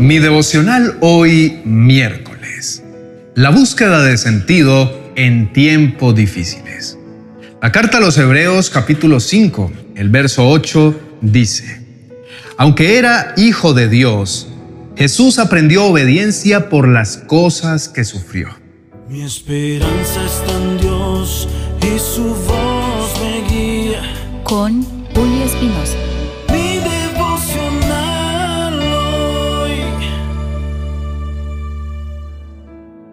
Mi devocional hoy miércoles. La búsqueda de sentido en tiempos difíciles. La carta a los Hebreos capítulo 5, el verso 8 dice, Aunque era hijo de Dios, Jesús aprendió obediencia por las cosas que sufrió. Mi esperanza está en Dios y su voz me guía. Con Julio Espinosa.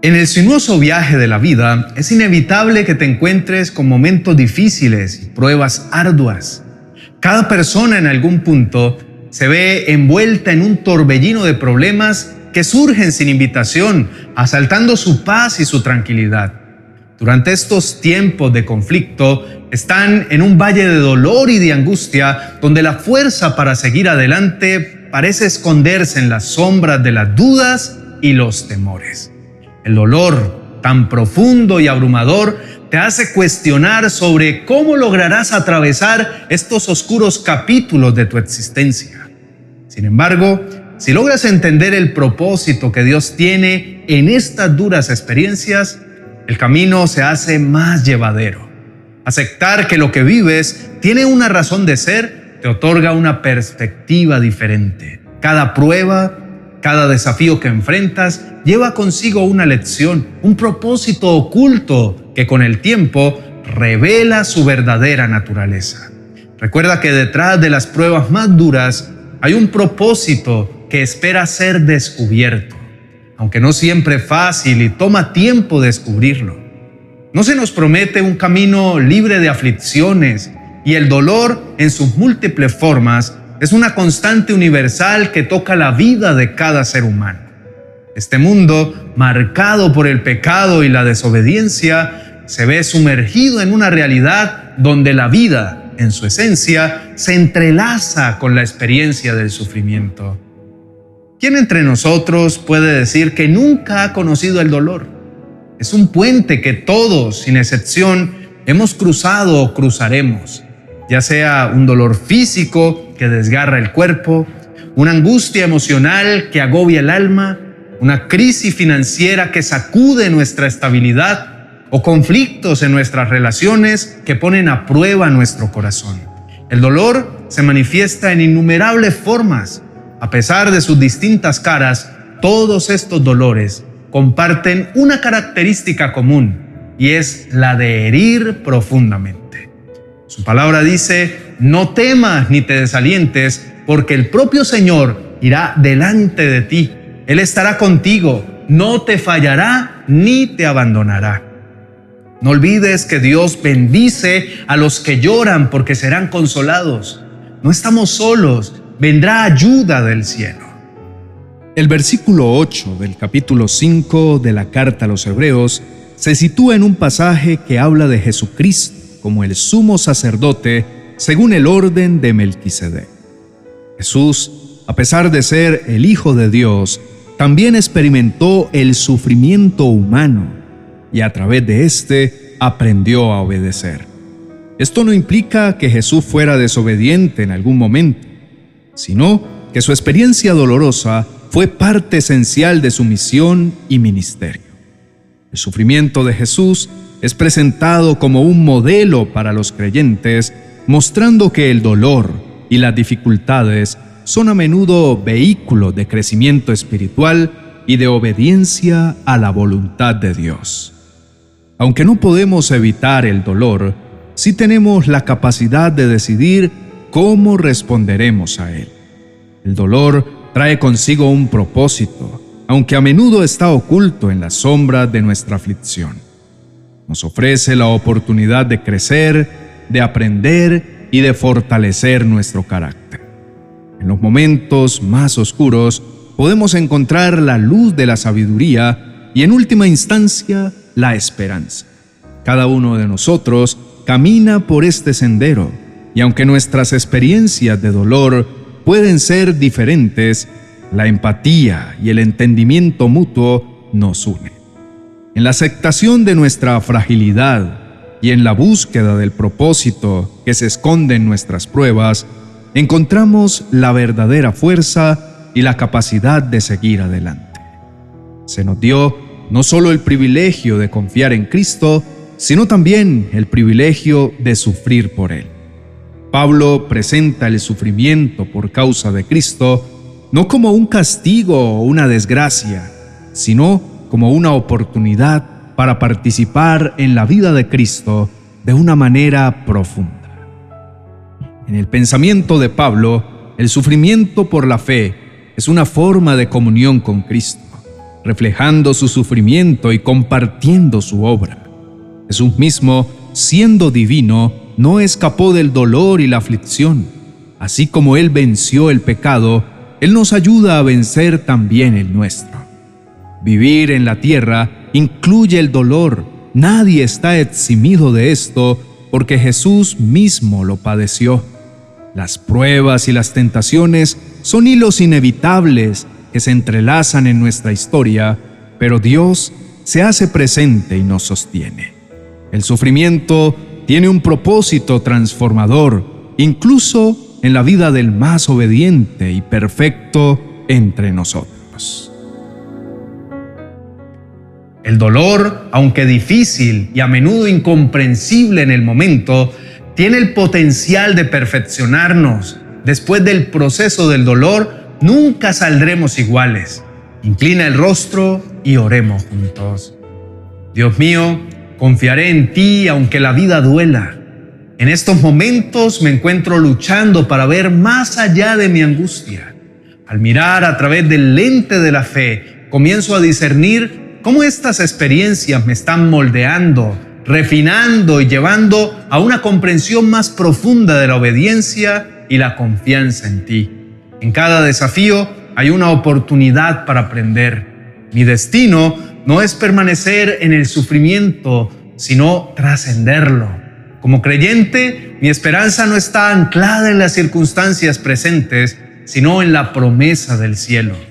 En el sinuoso viaje de la vida es inevitable que te encuentres con momentos difíciles y pruebas arduas. Cada persona en algún punto se ve envuelta en un torbellino de problemas que surgen sin invitación, asaltando su paz y su tranquilidad. Durante estos tiempos de conflicto están en un valle de dolor y de angustia donde la fuerza para seguir adelante parece esconderse en las sombras de las dudas y los temores. El dolor tan profundo y abrumador te hace cuestionar sobre cómo lograrás atravesar estos oscuros capítulos de tu existencia. Sin embargo, si logras entender el propósito que Dios tiene en estas duras experiencias, el camino se hace más llevadero. Aceptar que lo que vives tiene una razón de ser te otorga una perspectiva diferente. Cada prueba, cada desafío que enfrentas lleva consigo una lección, un propósito oculto que con el tiempo revela su verdadera naturaleza. Recuerda que detrás de las pruebas más duras hay un propósito que espera ser descubierto, aunque no siempre fácil y toma tiempo descubrirlo. No se nos promete un camino libre de aflicciones y el dolor en sus múltiples formas es una constante universal que toca la vida de cada ser humano. Este mundo, marcado por el pecado y la desobediencia, se ve sumergido en una realidad donde la vida, en su esencia, se entrelaza con la experiencia del sufrimiento. ¿Quién entre nosotros puede decir que nunca ha conocido el dolor? Es un puente que todos, sin excepción, hemos cruzado o cruzaremos, ya sea un dolor físico que desgarra el cuerpo, una angustia emocional que agobia el alma, una crisis financiera que sacude nuestra estabilidad o conflictos en nuestras relaciones que ponen a prueba nuestro corazón. El dolor se manifiesta en innumerables formas. A pesar de sus distintas caras, todos estos dolores comparten una característica común y es la de herir profundamente. Su palabra dice, no temas ni te desalientes, porque el propio Señor irá delante de ti. Él estará contigo, no te fallará ni te abandonará. No olvides que Dios bendice a los que lloran porque serán consolados. No estamos solos, vendrá ayuda del cielo. El versículo 8 del capítulo 5 de la carta a los Hebreos se sitúa en un pasaje que habla de Jesucristo como el sumo sacerdote según el orden de Melquisedec. Jesús, a pesar de ser el Hijo de Dios, también experimentó el sufrimiento humano y a través de éste aprendió a obedecer. Esto no implica que Jesús fuera desobediente en algún momento, sino que su experiencia dolorosa fue parte esencial de su misión y ministerio. El sufrimiento de Jesús es presentado como un modelo para los creyentes, mostrando que el dolor y las dificultades son a menudo vehículos de crecimiento espiritual y de obediencia a la voluntad de Dios. Aunque no podemos evitar el dolor, sí tenemos la capacidad de decidir cómo responderemos a él. El dolor trae consigo un propósito, aunque a menudo está oculto en la sombra de nuestra aflicción. Nos ofrece la oportunidad de crecer, de aprender y de fortalecer nuestro carácter. En los momentos más oscuros podemos encontrar la luz de la sabiduría y en última instancia la esperanza. Cada uno de nosotros camina por este sendero y aunque nuestras experiencias de dolor pueden ser diferentes, la empatía y el entendimiento mutuo nos unen. En la aceptación de nuestra fragilidad y en la búsqueda del propósito que se esconde en nuestras pruebas, encontramos la verdadera fuerza y la capacidad de seguir adelante. Se nos dio no solo el privilegio de confiar en Cristo, sino también el privilegio de sufrir por Él. Pablo presenta el sufrimiento por causa de Cristo no como un castigo o una desgracia, sino como una oportunidad para participar en la vida de Cristo de una manera profunda. En el pensamiento de Pablo, el sufrimiento por la fe es una forma de comunión con Cristo, reflejando su sufrimiento y compartiendo su obra. Jesús mismo, siendo divino, no escapó del dolor y la aflicción. Así como Él venció el pecado, Él nos ayuda a vencer también el nuestro. Vivir en la tierra incluye el dolor. Nadie está eximido de esto porque Jesús mismo lo padeció. Las pruebas y las tentaciones son hilos inevitables que se entrelazan en nuestra historia, pero Dios se hace presente y nos sostiene. El sufrimiento tiene un propósito transformador, incluso en la vida del más obediente y perfecto entre nosotros. El dolor, aunque difícil y a menudo incomprensible en el momento, tiene el potencial de perfeccionarnos. Después del proceso del dolor, nunca saldremos iguales. Inclina el rostro y oremos juntos. Dios mío, Confiaré en ti aunque la vida duela. En estos momentos me encuentro luchando para ver más allá de mi angustia. Al mirar a través del lente de la fe, comienzo a discernir cómo estas experiencias me están moldeando, refinando y llevando a una comprensión más profunda de la obediencia y la confianza en ti. En cada desafío hay una oportunidad para aprender. Mi destino no es permanecer en el sufrimiento, sino trascenderlo. Como creyente, mi esperanza no está anclada en las circunstancias presentes, sino en la promesa del cielo.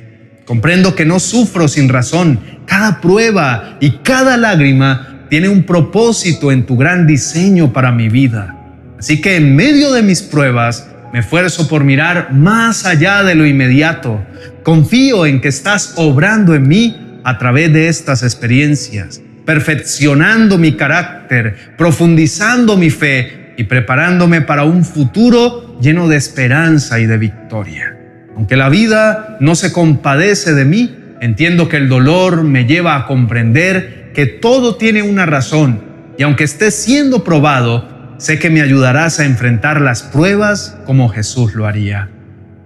Comprendo que no sufro sin razón. Cada prueba y cada lágrima tiene un propósito en tu gran diseño para mi vida. Así que en medio de mis pruebas, me esfuerzo por mirar más allá de lo inmediato. Confío en que estás obrando en mí a través de estas experiencias, perfeccionando mi carácter, profundizando mi fe y preparándome para un futuro lleno de esperanza y de victoria. Aunque la vida no se compadece de mí, entiendo que el dolor me lleva a comprender que todo tiene una razón y aunque esté siendo probado, sé que me ayudarás a enfrentar las pruebas como Jesús lo haría.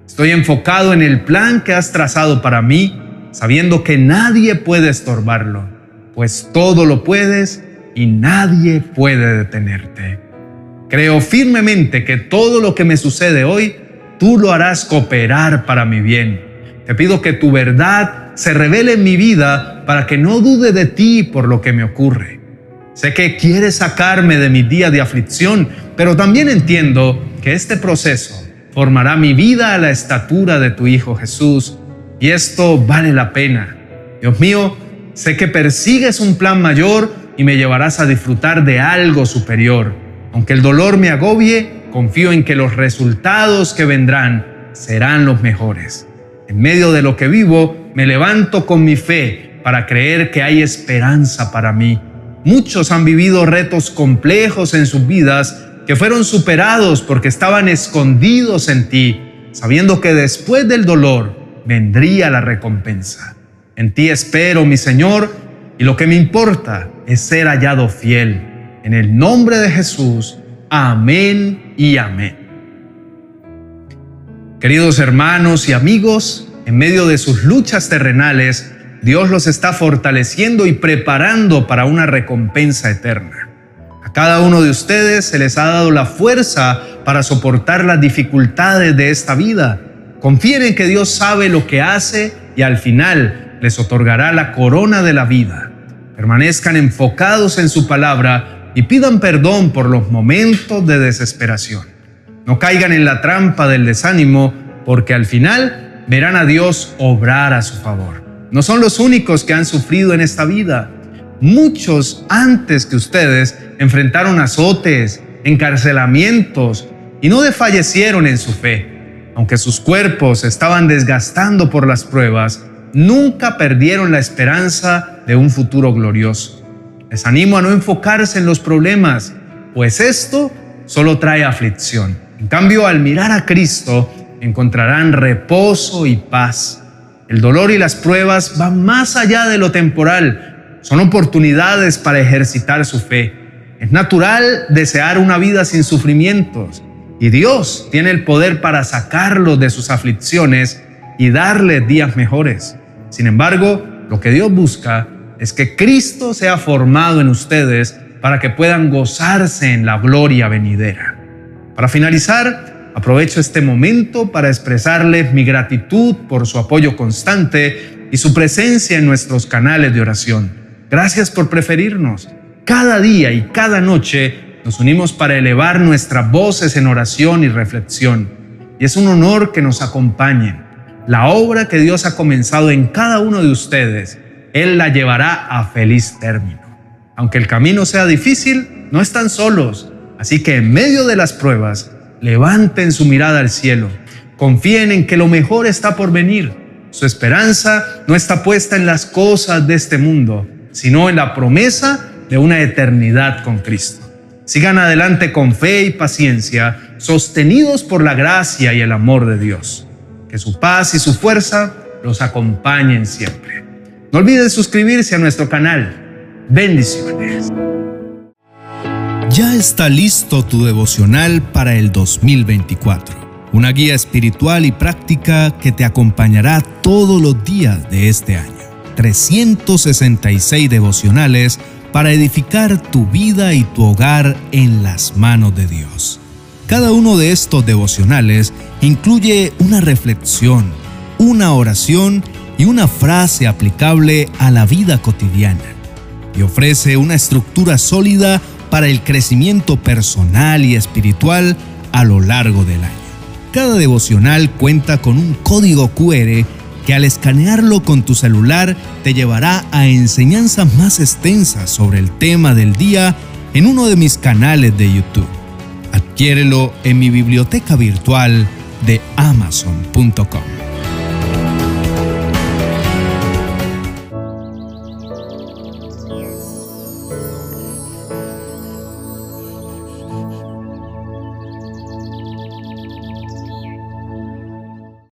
Estoy enfocado en el plan que has trazado para mí sabiendo que nadie puede estorbarlo, pues todo lo puedes y nadie puede detenerte. Creo firmemente que todo lo que me sucede hoy, tú lo harás cooperar para mi bien. Te pido que tu verdad se revele en mi vida para que no dude de ti por lo que me ocurre. Sé que quieres sacarme de mi día de aflicción, pero también entiendo que este proceso formará mi vida a la estatura de tu Hijo Jesús y esto vale la pena. Dios mío, sé que persigues un plan mayor y me llevarás a disfrutar de algo superior. Aunque el dolor me agobie, confío en que los resultados que vendrán serán los mejores. En medio de lo que vivo, me levanto con mi fe para creer que hay esperanza para mí. Muchos han vivido retos complejos en sus vidas que fueron superados porque estaban escondidos en ti, sabiendo que después del dolor vendría la recompensa. En ti espero, mi Señor, y lo que me importa es ser hallado fiel. En el nombre de Jesús, amén y amén. Queridos hermanos y amigos, en medio de sus luchas terrenales, Dios los está fortaleciendo y preparando para una recompensa eterna. A cada uno de ustedes se les ha dado la fuerza para soportar las dificultades de esta vida Confíen en que Dios sabe lo que hace y al final les otorgará la corona de la vida. Permanezcan enfocados en su palabra y pidan perdón por los momentos de desesperación. No caigan en la trampa del desánimo porque al final verán a Dios obrar a su favor. No son los únicos que han sufrido en esta vida. Muchos antes que ustedes enfrentaron azotes, encarcelamientos y no desfallecieron en su fe aunque sus cuerpos estaban desgastando por las pruebas, nunca perdieron la esperanza de un futuro glorioso. Les animo a no enfocarse en los problemas, pues esto solo trae aflicción. En cambio, al mirar a Cristo, encontrarán reposo y paz. El dolor y las pruebas van más allá de lo temporal, son oportunidades para ejercitar su fe. Es natural desear una vida sin sufrimientos y Dios tiene el poder para sacarlos de sus aflicciones y darles días mejores. Sin embargo, lo que Dios busca es que Cristo sea formado en ustedes para que puedan gozarse en la gloria venidera. Para finalizar, aprovecho este momento para expresarles mi gratitud por su apoyo constante y su presencia en nuestros canales de oración. Gracias por preferirnos. Cada día y cada noche nos unimos para elevar nuestras voces en oración y reflexión. Y es un honor que nos acompañen. La obra que Dios ha comenzado en cada uno de ustedes, Él la llevará a feliz término. Aunque el camino sea difícil, no están solos. Así que en medio de las pruebas, levanten su mirada al cielo. Confíen en que lo mejor está por venir. Su esperanza no está puesta en las cosas de este mundo, sino en la promesa de una eternidad con Cristo. Sigan adelante con fe y paciencia, sostenidos por la gracia y el amor de Dios. Que su paz y su fuerza los acompañen siempre. No olvides suscribirse a nuestro canal. Bendiciones. Ya está listo tu devocional para el 2024. Una guía espiritual y práctica que te acompañará todos los días de este año. 366 devocionales para edificar tu vida y tu hogar en las manos de Dios. Cada uno de estos devocionales incluye una reflexión, una oración y una frase aplicable a la vida cotidiana y ofrece una estructura sólida para el crecimiento personal y espiritual a lo largo del año. Cada devocional cuenta con un código QR que al escanearlo con tu celular te llevará a enseñanzas más extensas sobre el tema del día en uno de mis canales de YouTube. Adquiérelo en mi biblioteca virtual de amazon.com.